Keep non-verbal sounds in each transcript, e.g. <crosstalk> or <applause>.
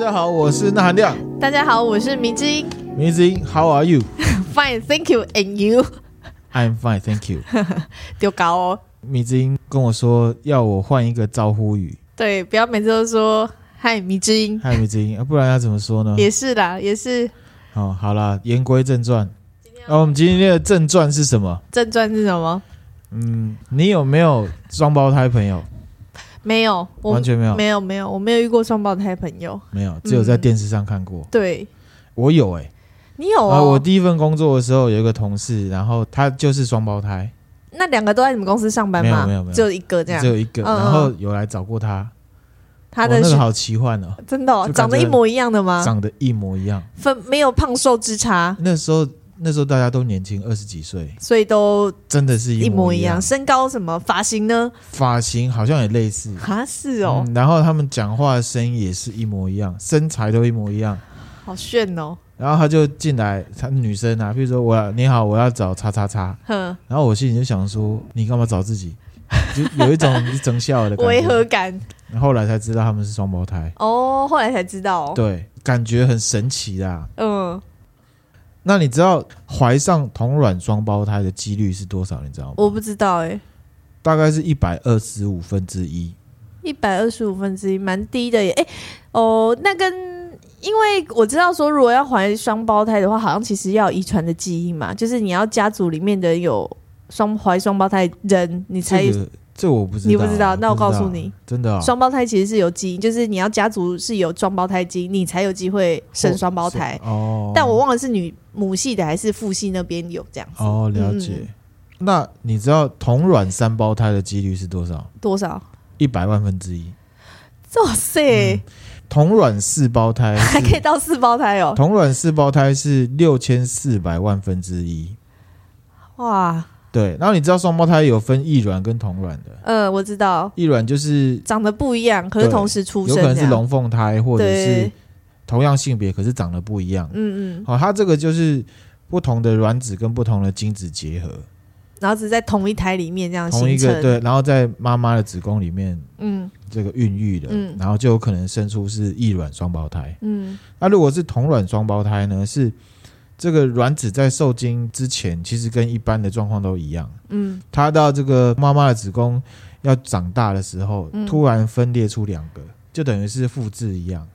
大家好，我是钠含亮。大家好，我是迷之音。迷之音，How are you? <laughs> Fine, thank you. And you? I'm fine, thank you. <laughs> 丢高哦。迷之音跟我说要我换一个招呼语。对，不要每次都说嗨迷之音，嗨迷之音，不然要怎么说呢？也是啦，也是。哦，好啦，言归正传。那、哦、我们今天的正传是什么？正传是什么？嗯，你有没有双胞胎朋友？没有，完全没有，没有，没有，我没有遇过双胞胎朋友，没有，只有在电视上看过。嗯、对，我有哎、欸，你有啊、呃？我第一份工作的时候有一个同事，然后他就是双胞胎。那两个都在你们公司上班吗？没有，没有，没有，只有一个这样，只有一个。然后有来找过他，他的、哦、那个好奇幻哦，真的、哦，长得一模一样的吗？长得一模一样，分没有胖瘦之差。那时候。那时候大家都年轻，二十几岁，所以都真的是一模一样。身高什么发型呢？发型好像也类似啊，是哦、嗯。然后他们讲话的声音也是一模一样，身材都一模一样，好炫哦。然后他就进来，他女生啊，比如说我要你好，我要找叉叉叉。哼。然后我心里就想说，你干嘛找自己？就有一种整笑的违和感。后来才知道他们是双胞胎。哦，后来才知道、哦。对，感觉很神奇啦。嗯。那你知道怀上同卵双胞胎的几率是多少？你知道吗？我不知道哎、欸，大概是一百二十五分之一，一百二十五分之一，蛮低的耶。哎、欸，哦，那跟因为我知道说，如果要怀双胞胎的话，好像其实要遗传的基因嘛，就是你要家族里面的有双怀双胞胎人，你才。这个这我不知道，你不知道，那我告诉你，真的，双胞胎其实是有基因，就是你要家族是有双胞胎基因，你才有机会生双胞胎。哦，但我忘了是女母系的还是父系那边有这样子。哦，了解。嗯、那你知道同卵三胞胎的几率是多少？多少？一百万分之一。哇塞！嗯、同卵四胞胎还可以到四胞胎哦。同卵四胞胎是六千四百万分之一。哇！对，然后你知道双胞胎有分异卵跟同卵的？嗯，我知道。异卵就是长得不一样，可是同时出生，有可能是龙凤胎，或者是同样性别，可是长得不一样。嗯嗯。好，它这个就是不同的卵子跟不同的精子结合，然后只在同一胎里面这样同一个对，然后在妈妈的子宫里面，嗯，这个孕育的，嗯，然后就有可能生出是异卵双胞胎。嗯，那如果是同卵双胞胎呢？是这个卵子在受精之前，其实跟一般的状况都一样。嗯，它到这个妈妈的子宫要长大的时候，嗯、突然分裂出两个，就等于是复制一样。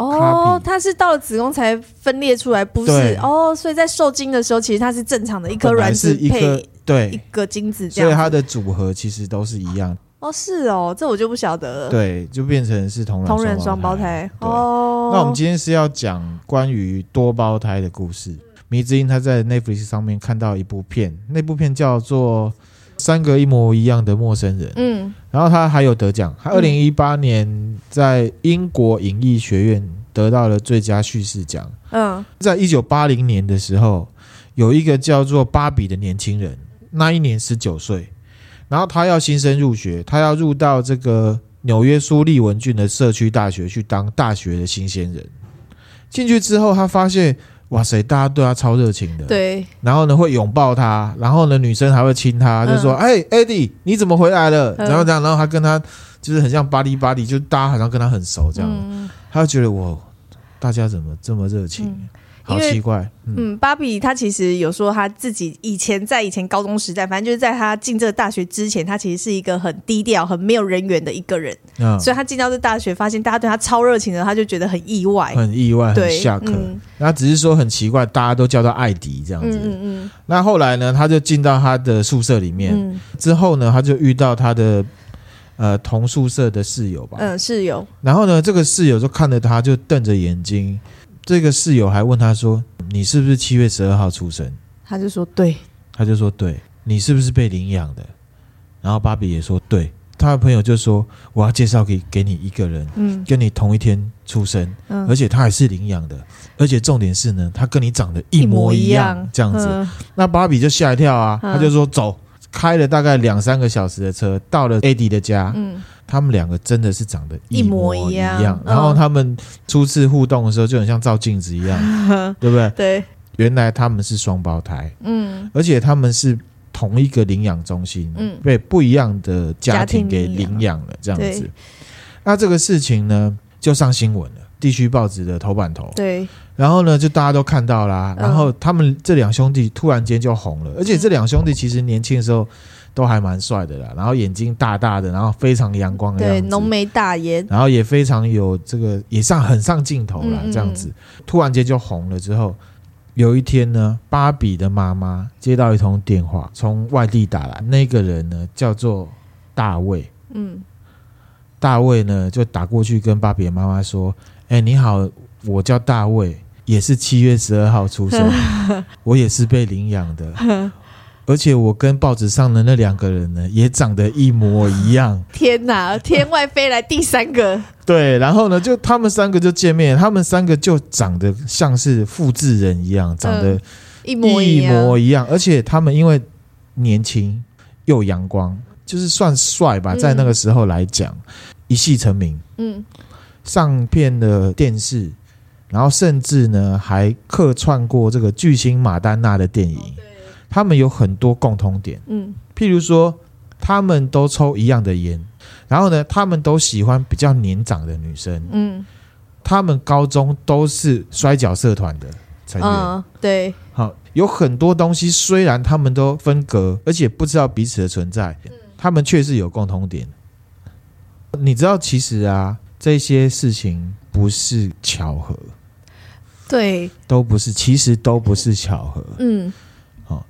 哦，它是到了子宫才分裂出来，不是？哦，所以在受精的时候，其实它是正常的一颗卵子配对一个精子这样，所以它的组合其实都是一样。哦，是哦，这我就不晓得了。对，就变成是同卵同人双胞胎。对哦。那我们今天是要讲关于多胞胎的故事。迷之音他在 Netflix 上面看到一部片，那部片叫做《三个一模一样的陌生人》。嗯，然后他还有得奖，他二零一八年在英国影艺学院得到了最佳叙事奖。嗯，在一九八零年的时候，有一个叫做芭比的年轻人，那一年十九岁，然后他要新生入学，他要入到这个。纽约苏利文郡的社区大学去当大学的新鲜人，进去之后，他发现哇塞，大家对他超热情的，对，然后呢会拥抱他，然后呢女生还会亲他，就说：“哎、嗯，Eddie，你怎么回来了？”然后这样，然后他跟他就是很像巴黎巴黎，就大家好像跟他很熟这样，嗯、他就觉得我，大家怎么这么热情？嗯好奇怪，嗯，嗯，芭比她其实有说她自己以前在以前高中时代，反正就是在她进这个大学之前，她其实是一个很低调、很没有人缘的一个人。嗯，所以她进到这大学，发现大家对她超热情的，她就觉得很意外，很意外，很下课。那、嗯、只是说很奇怪，大家都叫她艾迪这样子。嗯嗯，嗯。那后来呢，她就进到她的宿舍里面，嗯、之后呢，她就遇到她的呃同宿舍的室友吧。嗯，室友。然后呢，这个室友就看着他，就瞪着眼睛。这个室友还问他说：“你是不是七月十二号出生？”他就说：“对。”他就说：“对。”你是不是被领养的？然后芭比也说：“对。”他的朋友就说：“我要介绍给给你一个人，嗯，跟你同一天出生，嗯，而且他还是领养的，而且重点是呢，他跟你长得一模一样，一一样这样子。嗯”那芭比就吓一跳啊，他就说：“走。”开了大概两三个小时的车，到了 Eddie 的家。嗯，他们两个真的是长得一模一样。一一样。然后他们初次互动的时候，就很像照镜子一样，嗯、对不对？<laughs> 对。原来他们是双胞胎。嗯。而且他们是同一个领养中心，嗯，被不一样的家庭给领养了，这样子。那这个事情呢，就上新闻了。地区报纸的头版头。对，然后呢，就大家都看到啦。然后他们这两兄弟突然间就红了，而且这两兄弟其实年轻的时候都还蛮帅的啦。然后眼睛大大的，然后非常阳光的样子，对，浓眉大眼，然后也非常有这个也上很上镜头啦。这样子突然间就红了之后。有一天呢，芭比的妈妈接到一通电话，从外地打来。那个人呢，叫做大卫。嗯，大卫呢就打过去跟芭比的妈妈说：“哎、欸，你好，我叫大卫，也是七月十二号出生，<laughs> 我也是被领养的。”而且我跟报纸上的那两个人呢，也长得一模一样。<laughs> 天哪！天外飞来第三个。对，然后呢，就他们三个就见面，他们三个就长得像是复制人一样，长得一模一样。而且他们因为年轻又阳光，就是算帅吧，在那个时候来讲，嗯、一夕成名。嗯，上片的电视，然后甚至呢还客串过这个巨星马丹娜的电影。他们有很多共同点，嗯，譬如说，他们都抽一样的烟，然后呢，他们都喜欢比较年长的女生，嗯，他们高中都是摔角社团的成员，嗯，对，好，有很多东西虽然他们都分隔，而且不知道彼此的存在，他们确实有共同点。你知道，其实啊，这些事情不是巧合，对，都不是，其实都不是巧合，嗯。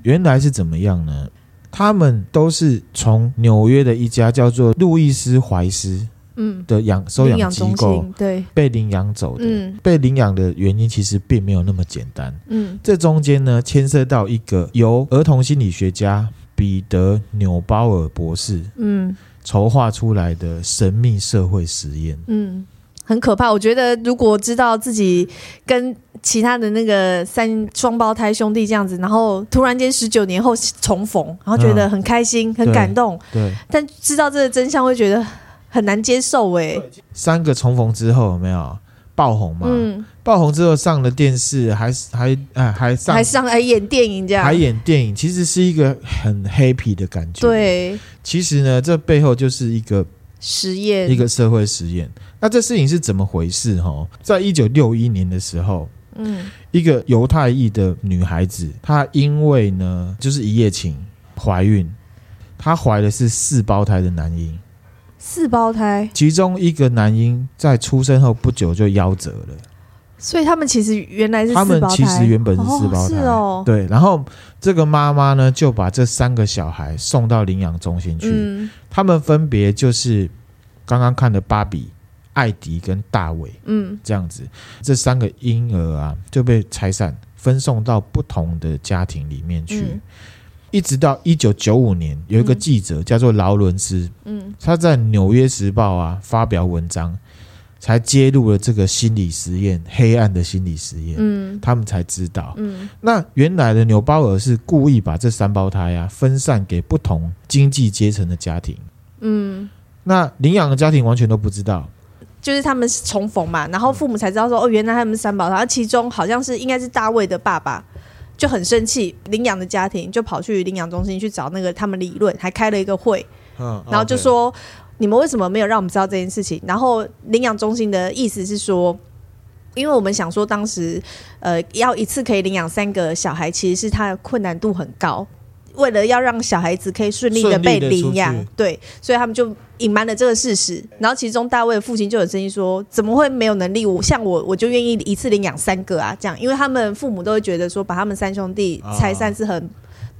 原来是怎么样呢？他们都是从纽约的一家叫做路易斯怀斯嗯的养收养机构对被领养走的。嗯，被领养的原因其实并没有那么简单。嗯，这中间呢牵涉到一个由儿童心理学家彼得纽鲍尔博士嗯筹划出来的神秘社会实验。嗯。很可怕，我觉得如果知道自己跟其他的那个三双胞胎兄弟这样子，然后突然间十九年后重逢，然后觉得很开心、嗯、很感动，对，对，但知道这个真相会觉得很难接受哎。三个重逢之后有没有爆红嘛？嗯，爆红之后上了电视，还还哎还上还上还演电影这样，还演电影，其实是一个很 happy 的感觉。对，其实呢，这背后就是一个实验，一个社会实验。那这事情是怎么回事？哈，在一九六一年的时候，嗯，一个犹太裔的女孩子，她因为呢，就是一夜情怀孕，她怀的是四胞胎的男婴，四胞胎，其中一个男婴在出生后不久就夭折了，所以他们其实原来是他们其实原本是四胞胎，哦，是哦，对，然后这个妈妈呢就把这三个小孩送到领养中心去，嗯，他们分别就是刚刚看的芭比。艾迪跟大卫，嗯，这样子，这三个婴儿啊就被拆散，分送到不同的家庭里面去，嗯、一直到一九九五年，有一个记者叫做劳伦斯，嗯，他在《纽约时报》啊发表文章，才揭露了这个心理实验，黑暗的心理实验，嗯，他们才知道，嗯，那原来的纽鲍尔是故意把这三胞胎啊分散给不同经济阶层的家庭，嗯，那领养的家庭完全都不知道。就是他们重逢嘛，然后父母才知道说哦，原来他们三胞胎，然后其中好像是应该是大卫的爸爸就很生气，领养的家庭就跑去领养中心去找那个他们理论，还开了一个会，嗯，然后就说你们为什么没有让我们知道这件事情？然后领养中心的意思是说，因为我们想说当时呃要一次可以领养三个小孩，其实是他的困难度很高。为了要让小孩子可以顺利的被领养，对，所以他们就隐瞒了这个事实。然后其中大卫的父亲就有声音说：“怎么会没有能力？我像我，我就愿意一次领养三个啊！这样，因为他们父母都会觉得说，把他们三兄弟拆散是很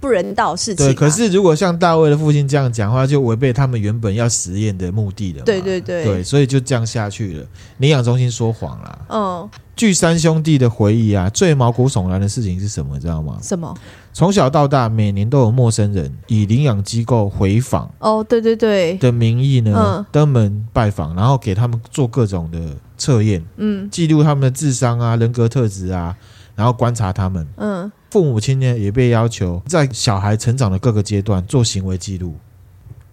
不人道的事情。对，可是如果像大卫的父亲这样讲话，就违背他们原本要实验的目的了。对对对，对，所以就这样下去了。领养中心说谎了。嗯。据三兄弟的回忆啊，最毛骨悚然的事情是什么？知道吗？什么？从小到大，每年都有陌生人以领养机构回访哦，对对对的名义呢，嗯、登门拜访，然后给他们做各种的测验，嗯，记录他们的智商啊、人格特质啊，然后观察他们。嗯，父母亲呢也被要求在小孩成长的各个阶段做行为记录。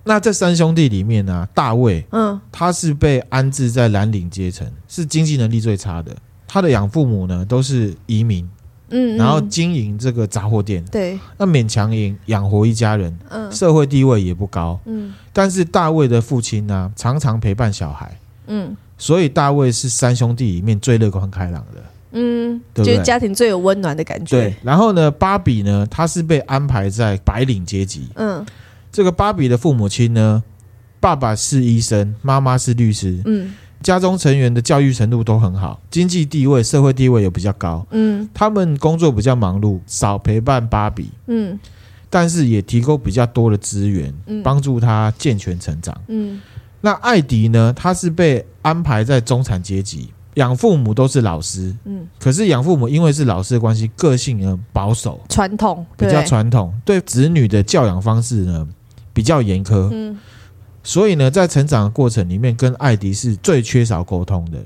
那这三兄弟里面呢、啊，大卫，嗯，他是被安置在蓝领阶层，是经济能力最差的。他的养父母呢都是移民，嗯，嗯，然后经营这个杂货店，对，那勉强养养活一家人，嗯，社会地位也不高，嗯，但是大卫的父亲呢常常陪伴小孩，嗯，所以大卫是三兄弟里面最乐观开朗的。嗯，对不对？就是家庭最有温暖的感觉。对，然后呢，芭比呢，她是被安排在白领阶级。嗯，这个芭比的父母亲呢，爸爸是医生，妈妈是律师。嗯，家中成员的教育程度都很好，经济地位、社会地位也比较高。嗯，他们工作比较忙碌，少陪伴芭比。嗯，但是也提供比较多的资源，嗯，帮助他健全成长。嗯，那艾迪呢？他是被安排在中产阶级。养父母都是老师，嗯，可是养父母因为是老师的关系，个性呢保守、传统，比较传统，对子女的教养方式呢比较严苛，嗯，所以呢，在成长的过程里面，跟艾迪是最缺少沟通的。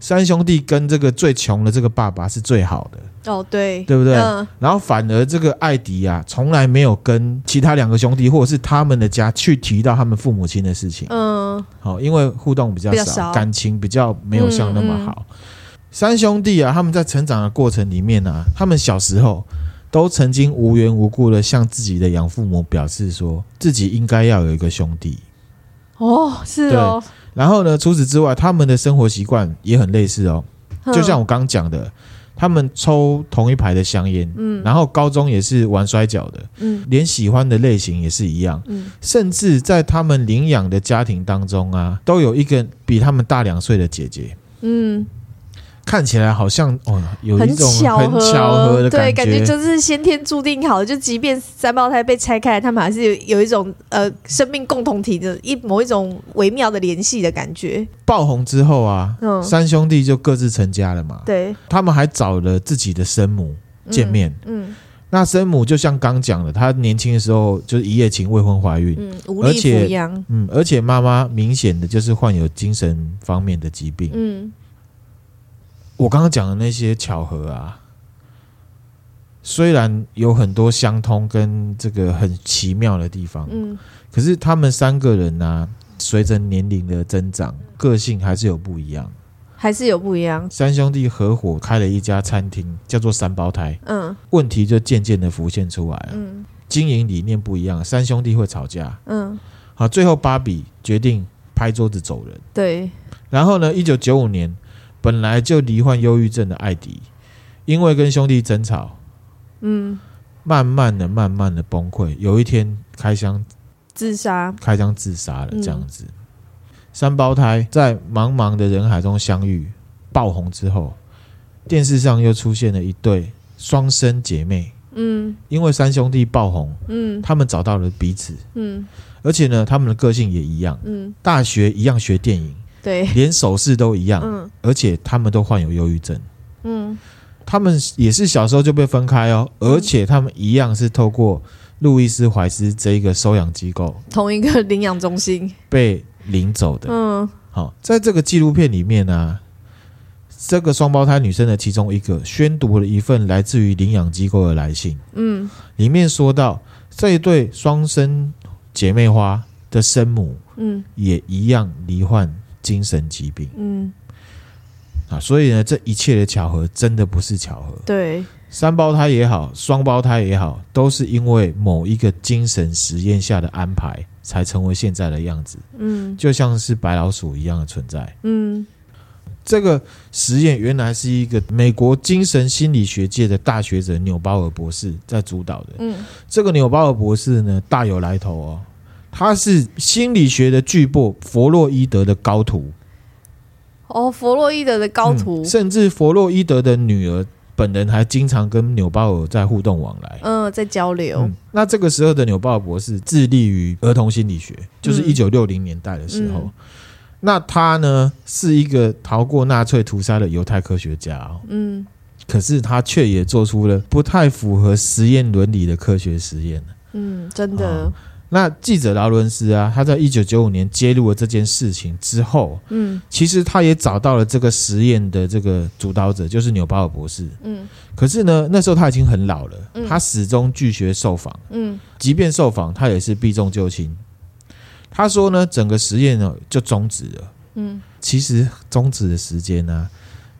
三兄弟跟这个最穷的这个爸爸是最好的哦，对，对不对？嗯。然后反而这个艾迪啊，从来没有跟其他两个兄弟或者是他们的家去提到他们父母亲的事情。嗯，好，因为互动比较少，较少，感情比较没有像那么好。嗯嗯。三兄弟啊，他们在成长的过程里面啊，他们小时候都曾经无缘无故的向自己的养父母表示说，自己应该要有一个兄弟。哦，是哦。然后呢，除此之外，他们的生活习惯也很类似哦。就像我刚刚讲的，他们抽同一排的香烟，嗯，然后高中也是玩摔跤的，嗯，连喜欢的类型也是一样，嗯，甚至在他们领养的家庭当中啊，都有一个比他们大两岁的姐姐，嗯。看起来好像哦，有一种很巧合的感觉，对，感觉就是先天注定好的。就即便三胞胎被拆开，他们还是有有一种呃生命共同体的一某一种微妙的联系的感觉。爆红之后啊，嗯，三兄弟就各自成家了嘛。对，他们还找了自己的生母见面。嗯，嗯，那生母就像刚讲的，她年轻的时候就是一夜情未婚怀孕，嗯，无力抚养，嗯，而且妈妈明显的就是患有精神方面的疾病，嗯。我刚刚讲的那些巧合啊，虽然有很多相通跟这个很奇妙的地方，嗯，可是他们三个人呢、啊，随着年龄的增长，个性还是有不一样，还是有不一样。三兄弟合伙开了一家餐厅，叫做三胞胎，嗯，问题就渐渐的浮现出来了，嗯，经营理念不一样，三兄弟会吵架，嗯，好，最后芭比决定拍桌子走人，对，然后呢，一九九五年。本来就罹患忧郁症的艾迪，因为跟兄弟争吵，嗯，慢慢的、慢慢的崩溃。有一天开枪自杀，开枪自杀了。这样子，嗯、三胞胎在茫茫的人海中相遇，爆红之后，电视上又出现了一对双生姐妹。嗯，因为三兄弟爆红，嗯，他们找到了彼此，嗯，而且呢，他们的个性也一样，嗯，大学一样学电影。对，连手势都一样，嗯，而且他们都患有忧郁症，嗯，他们也是小时候就被分开哦，而且他们一样是透过路易斯怀斯这一个收养机构，同一个领养中心。被领走的，嗯，好，在这个纪录片里面呢，啊，这个双胞胎女生的其中一个宣读了一份来自于领养机构的来信，嗯，里面说到这一对双生姐妹花的生母，嗯，也一样罹患。精神疾病，嗯，啊，所以呢，这一切的巧合真的不是巧合。对，三胞胎也好，双胞胎也好，都是因为某一个精神实验下的安排，才成为现在的样子。嗯，就像是白老鼠一样的存在。嗯，这个实验原来是一个美国精神心理学界的大学者纽鲍尔博士在主导的。嗯，这个纽鲍尔博士呢，大有来头哦。他是心理学的巨擘弗洛伊德的高徒。哦，弗洛伊德的高徒，嗯，甚至弗洛伊德的女儿本人还经常跟纽鲍尔在互动往来，嗯，在交流。嗯，那这个时候的纽鲍尔博士致力于儿童心理学，就是一九六零年代的时候。嗯，那他呢是一个逃过纳粹屠杀的犹太科学家哦，嗯，可是他却也做出了不太符合实验伦理的科学实验，嗯，真的。哦那记者劳伦斯啊，他在一九九五年揭露了这件事情之后，嗯，其实他也找到了这个实验的这个主导者，就是纽巴尔博士，嗯，可是呢，那时候他已经很老了，他始终拒绝受访，嗯，即便受访，他也是避重就轻。他说呢，整个实验呢就终止了，嗯，其实终止的时间呢，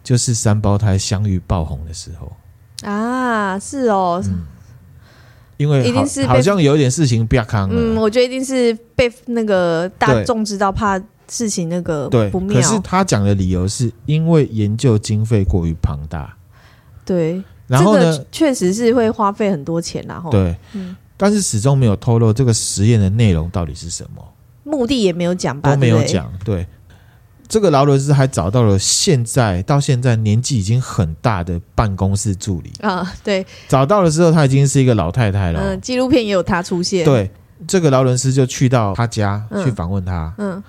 就是三胞胎相遇爆红的时候。啊，是哦。嗯因为，一定是好像有点事情不要扛了。嗯，我觉得一定是被那个大众知道，怕事情那个对不妙。可是他讲的理由是因为研究经费过于庞大。对，然后呢，确实是会花费很多钱，然后对，嗯，但是始终没有透露这个实验的内容到底是什么，目的也没有讲吧，都没有讲。对，这个劳伦斯还找到了现在到现在年纪已经很大的办公室助理。啊，对，找到的时候他已经是一个老太太了。嗯，纪录片也有他出现。对，这个劳伦斯就去到他家去访问他，嗯。嗯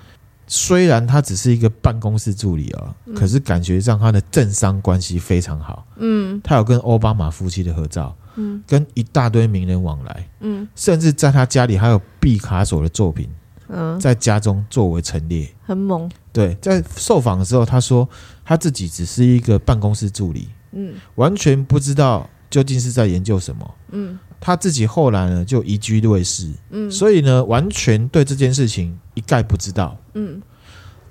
虽然他只是一个办公室助理哦，嗯、可是感觉上他的政商关系非常好。嗯，他有跟奥巴马夫妻的合照，嗯，跟一大堆名人往来，嗯，甚至在他家里还有毕卡索的作品，嗯，在家中作为陈列，很猛。对，在受访的时候，他说他自己只是一个办公室助理，嗯，完全不知道究竟是在研究什么，嗯。他自己后来呢就移居瑞士，嗯，所以呢完全对这件事情一概不知道，嗯，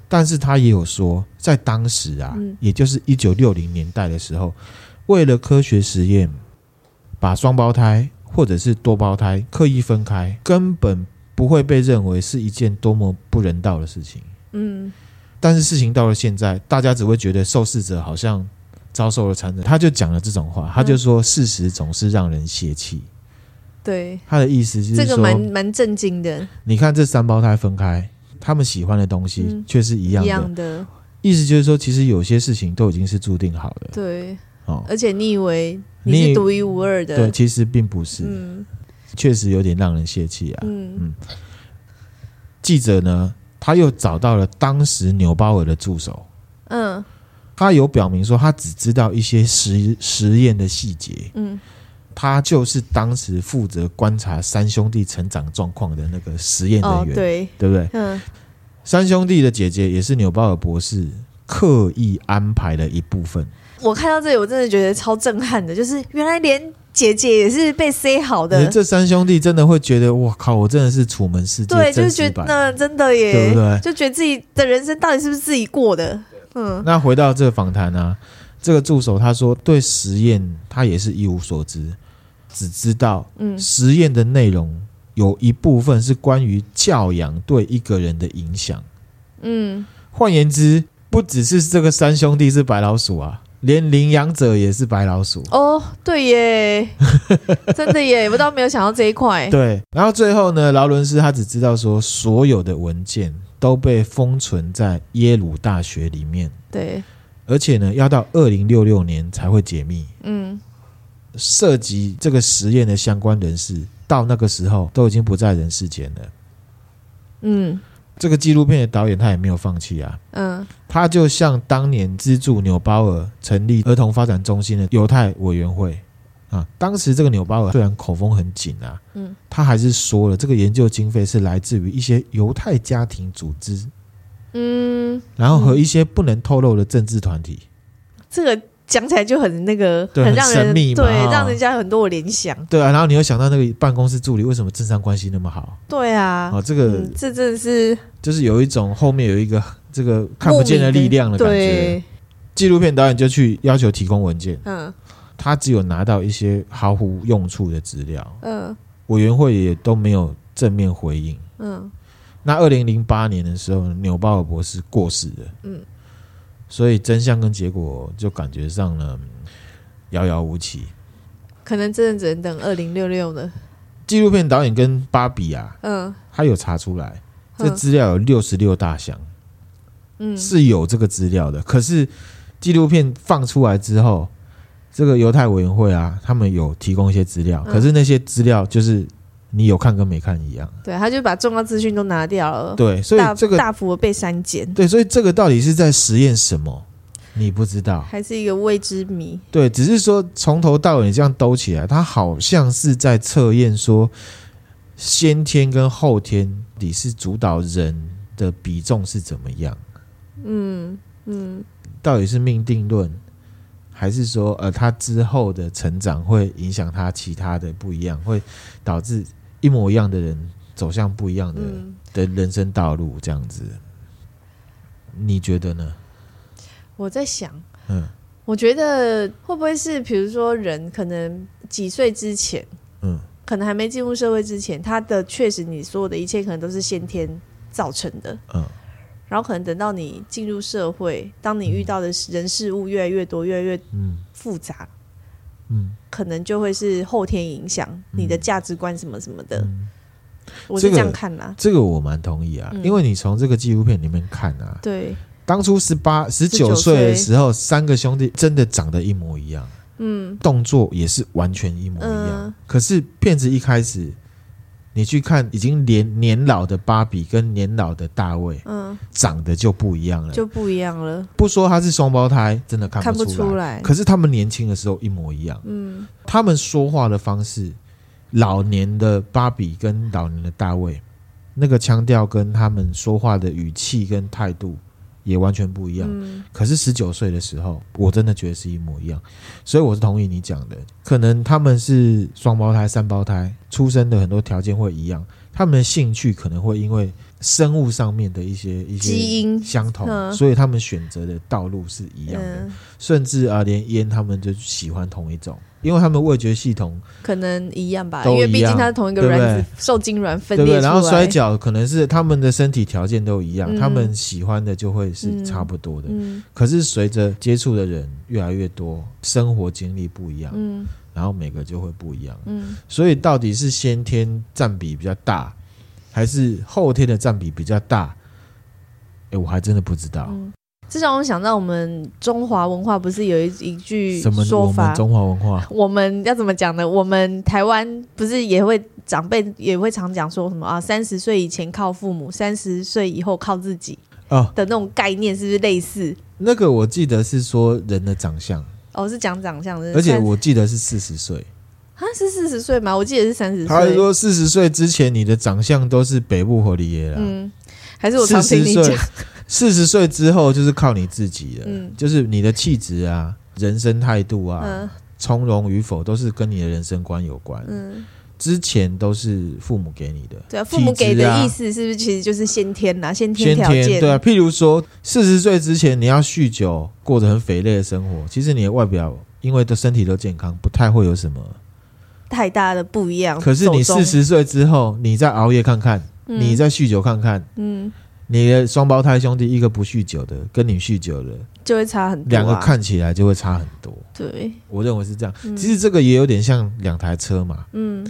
但是他也有说，在当时啊，嗯、也就是一九六零年代的时候，为了科学实验，把双胞胎或者是多胞胎刻意分开，根本不会被认为是一件多么不人道的事情，嗯，但是事情到了现在，大家只会觉得受试者好像遭受了残忍，他就讲了这种话，他就说事实总是让人泄气。对，他的意思就是，这个蛮蛮震惊的。你看这三胞胎分开，他们喜欢的东西却是一样的。一样的。意思就是说，其实有些事情都已经是注定好的。对，哦，而且你以为你是独一无二的，对，其实并不是。嗯，确实有点让人泄气啊。嗯嗯。记者呢，他又找到了当时纽鲍尔的助手。嗯，他有表明说，他只知道一些实实验的细节。嗯。他就是当时负责观察三兄弟成长状况的那个实验人员，哦、对，对不对？嗯，三兄弟的姐姐也是纽鲍尔博士刻意安排的一部分。我看到这里，我真的觉得超震撼的，就是原来连姐姐也是被塞好的。这三兄弟真的会觉得，哇靠！我真的是楚门世界，对，就是觉得那真的耶，对不对？就觉得自己的人生到底是不是自己过的？嗯。那回到这个访谈啊，这个助手他说，对实验他也是一无所知。只知道，嗯，实验的内容有一部分是关于教养对一个人的影响，嗯，换言之，不只是这个三兄弟是白老鼠啊，连领养者也是白老鼠。哦，对耶，<laughs> 真的耶，我倒没有想到这一块。对，然后最后呢，劳伦斯他只知道说，所有的文件都被封存在耶鲁大学里面，对，而且呢，要到二零六六年才会解密，嗯。涉及这个实验的相关人士，到那个时候都已经不在人世间了。嗯，这个纪录片的导演他也没有放弃啊。嗯，他就像当年资助纽鲍尔成立儿童发展中心的犹太委员会啊，当时这个纽鲍尔虽然口风很紧啊，嗯，他还是说了这个研究经费是来自于一些犹太家庭组织，嗯，然后和一些不能透露的政治团体。这个。讲起来就很那个，对很让人很神秘，对，让人家很多联想。对啊，然后你又想到那个办公室助理为什么政商关系那么好？对啊，哦，这个、嗯、这真的是就是有一种后面有一个这个看不见的力量的感觉。纪录片导演就去要求提供文件，嗯，他只有拿到一些毫无用处的资料，嗯，委员会也都没有正面回应，嗯。那二零零八年的时候，纽鲍尔博士过世了，嗯。所以真相跟结果就感觉上呢遥遥无期，可能真的只能等二零六六了。纪录片导演跟芭比啊，嗯，他有查出来，这资料有六十六大箱，嗯，是有这个资料的。可是纪录片放出来之后，这个犹太委员会啊，他们有提供一些资料，可是那些资料就是。你有看跟没看一样，对，他就把重要资讯都拿掉了，对，所以这个大，大幅的被删减，对，所以这个到底是在实验什么？你不知道，还是一个未知谜？对，只是说从头到尾这样兜起来，他好像是在测验说先天跟后天你是主导人的比重是怎么样？嗯嗯，到底是命定论，还是说呃他之后的成长会影响他其他的不一样，会导致？一模一样的人走向不一样的的人生道路，这样子，你觉得呢？我在想，嗯，我觉得会不会是，比如说人可能几岁之前，嗯，可能还没进入社会之前，他的确实你所有的一切可能都是先天造成的，嗯，然后可能等到你进入社会，当你遇到的人事物越来越多，越来越复杂，嗯，可能就会是后天影响你的价值观什么什么的。嗯、我是这样看啦、啊这个，这个我蛮同意啊，嗯、因为你从这个纪录片里面看啊，对，当初十八、十九岁。的时候，三个兄弟真的长得一模一样。嗯，动作也是完全一模一样。嗯、可是骗子一开始，你去看已经年年老的芭比跟年老的大卫，嗯，长得就不一样了，就不一样了。不说他是双胞胎，真的看不出来。出来。可是他们年轻的时候一模一样。嗯，他们说话的方式，老年的芭比跟老年的大卫，那个腔调跟他们说话的语气跟态度。也完全不一样。嗯、可是十九岁的时候，我真的觉得是一模一样，所以我是同意你讲的。可能他们是双胞胎、三胞胎，出生的很多条件会一样，他们的兴趣可能会因为生物上面的一些一些基因相同，嗯、所以他们选择的道路是一样的。嗯、甚至啊，连烟他们就喜欢同一种。因为他们味觉系统可能一样吧，因为毕竟它是同一个卵子受精卵分裂然后摔跤可能是他们的身体条件都一样，嗯、他们喜欢的就会是差不多的。嗯、可是随着接触的人越来越多，生活经历不一样，嗯、然后每个就会不一样。嗯、所以到底是先天占比比较大，还是后天的占比比较大？哎，我还真的不知道。嗯这让我想到，我们中华文化不是有一一句说法？中华文化，我们要怎么讲呢？我们台湾不是也会长辈也会常讲说什么啊？三十岁以前靠父母，三十岁以后靠自己啊的那种概念，是不是类似？那个我记得是说人的长相哦，是讲长相的，而且我记得是四十岁啊，是四十岁吗？我记得是三十岁。他是说四十岁之前你的长相都是北部火力耶了，嗯，还是我常听你讲。四十岁之后就是靠你自己了，嗯、就是你的气质啊、人生态度啊、嗯、从容与否，都是跟你的人生观有关。嗯，之前都是父母给你的，对啊，父母给的意思是不是其实就是先天呐、啊？先天条件，对啊。譬如说，四十岁之前你要酗酒，过着很肥累的生活，其实你的外表因为的身体都健康，不太会有什么太大的不一样。可是你四十岁之后，你再熬夜看看，嗯、你再酗酒看看，嗯。你的双胞胎兄弟，一个不酗酒的，跟你酗酒的，就会差很多，两个看起来就会差很多。对，我认为是这样。其实这个也有点像两台车嘛，嗯，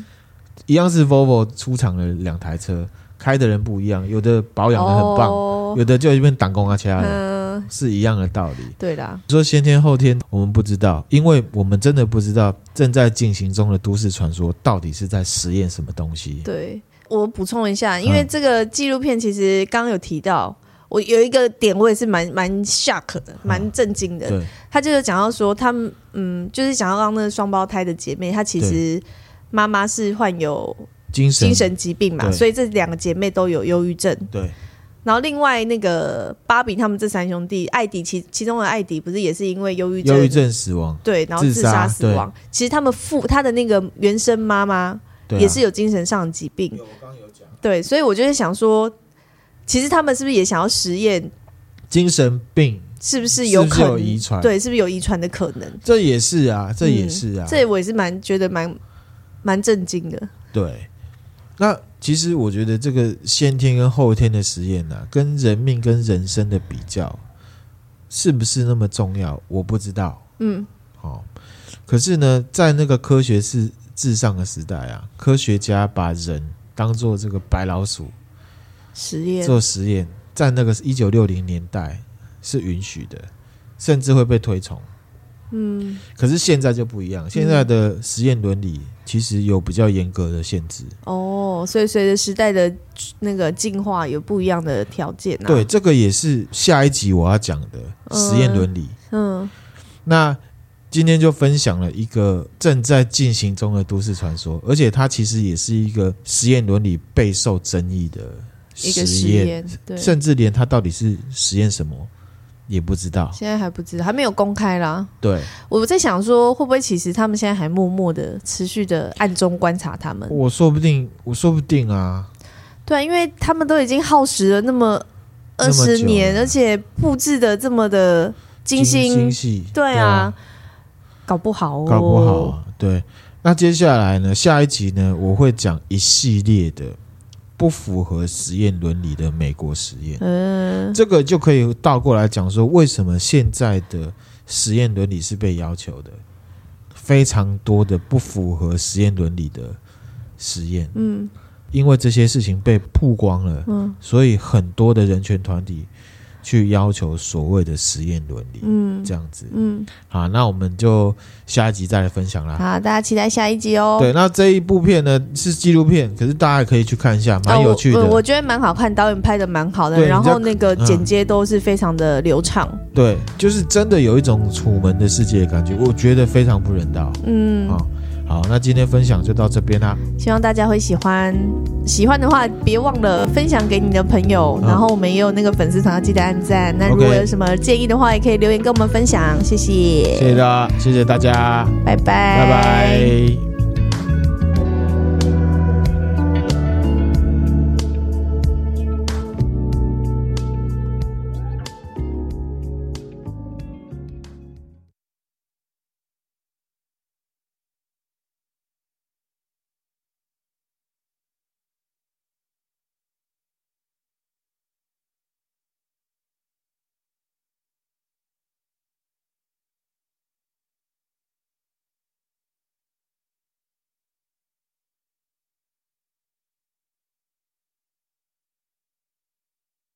一样是 Volvo 出厂的两台车，开的人不一样，有的保养的很棒，有的就一边挡工啊，其他的，是一样的道理。对啦，说先天后天，我们不知道，因为我们真的不知道正在进行中的都市传说到底是在实验什么东西。对。我补充一下，因为这个纪录片其实刚刚有提到，我有一个点我也是蛮蛮 shock 的，蛮震惊的。对，他就是讲到说，他们嗯，就是讲到刚刚那个双胞胎的姐妹，她其实妈妈是患有精神精神疾病嘛，所以这两个姐妹都有忧郁症。对。然后另外那个芭比他们这三兄弟，艾迪其其中的艾迪不是也是因为忧郁症忧郁症死亡？对，然后自杀死亡。其实他们父他的那个原生妈妈。也是有精神上的疾病，对，所以我就是想说，其实他们是不是也想要实验精神病是不是有可能遗传？对，是不是有遗传的可能？这也是啊，这也是啊，嗯、这我也是蛮觉得蛮蛮震惊的。对，那其实我觉得这个先天跟后天的实验呢、啊，跟人命跟人生的比较，是不是那么重要？我不知道。嗯，好、哦，可是呢，在那个科学是。至上的时代啊，科学家把人当做这个白老鼠实验做实验，在那个一九六零年代是允许的，甚至会被推崇。嗯，可是现在就不一样，现在的实验伦理其实有比较严格的限制。哦，所以随着时代的那个进化，有不一样的条件啊。对，这个也是下一集我要讲的实验伦理。嗯，嗯那。今天就分享了一个正在进行中的都市传说，而且它其实也是一个实验伦理备受争议的实验，对，甚至连它到底是实验什么也不知道，现在还不知道，还没有公开啦。对，我在想说，会不会其实他们现在还默默的、持续的暗中观察他们？我说不定，我说不定啊。对，因为他们都已经耗时了那么二十年，而且布置的这么的精心精细，对啊。搞不好哦，搞不好。对，那接下来呢？下一集呢？我会讲一系列的不符合实验伦理的美国实验。嗯，这个就可以倒过来讲说，为什么现在的实验伦理是被要求的？非常多的不符合实验伦理的实验。嗯，因为这些事情被曝光了，嗯，所以很多的人权团体。去要求所谓的实验伦理，嗯，这样子，嗯，好，那我们就下一集再来分享啦。好，大家期待下一集哦。对，那这一部片呢是纪录片，可是大家可以去看一下，蛮有趣的。哦、我，我觉得蛮好看，导演拍的蛮好的，然后那个剪接都是非常的流畅、嗯。对，就是真的有一种楚门的世界的感觉，我觉得非常不人道。嗯，好。好，那今天分享就到这边啦。希望大家会喜欢，喜欢的话别忘了分享给你的朋友。然后我们也有那个粉丝团，要记得按赞。那如果有什么建议的话，也可以留言跟我们分享。谢谢，谢谢大家，谢谢大家，拜拜，拜拜。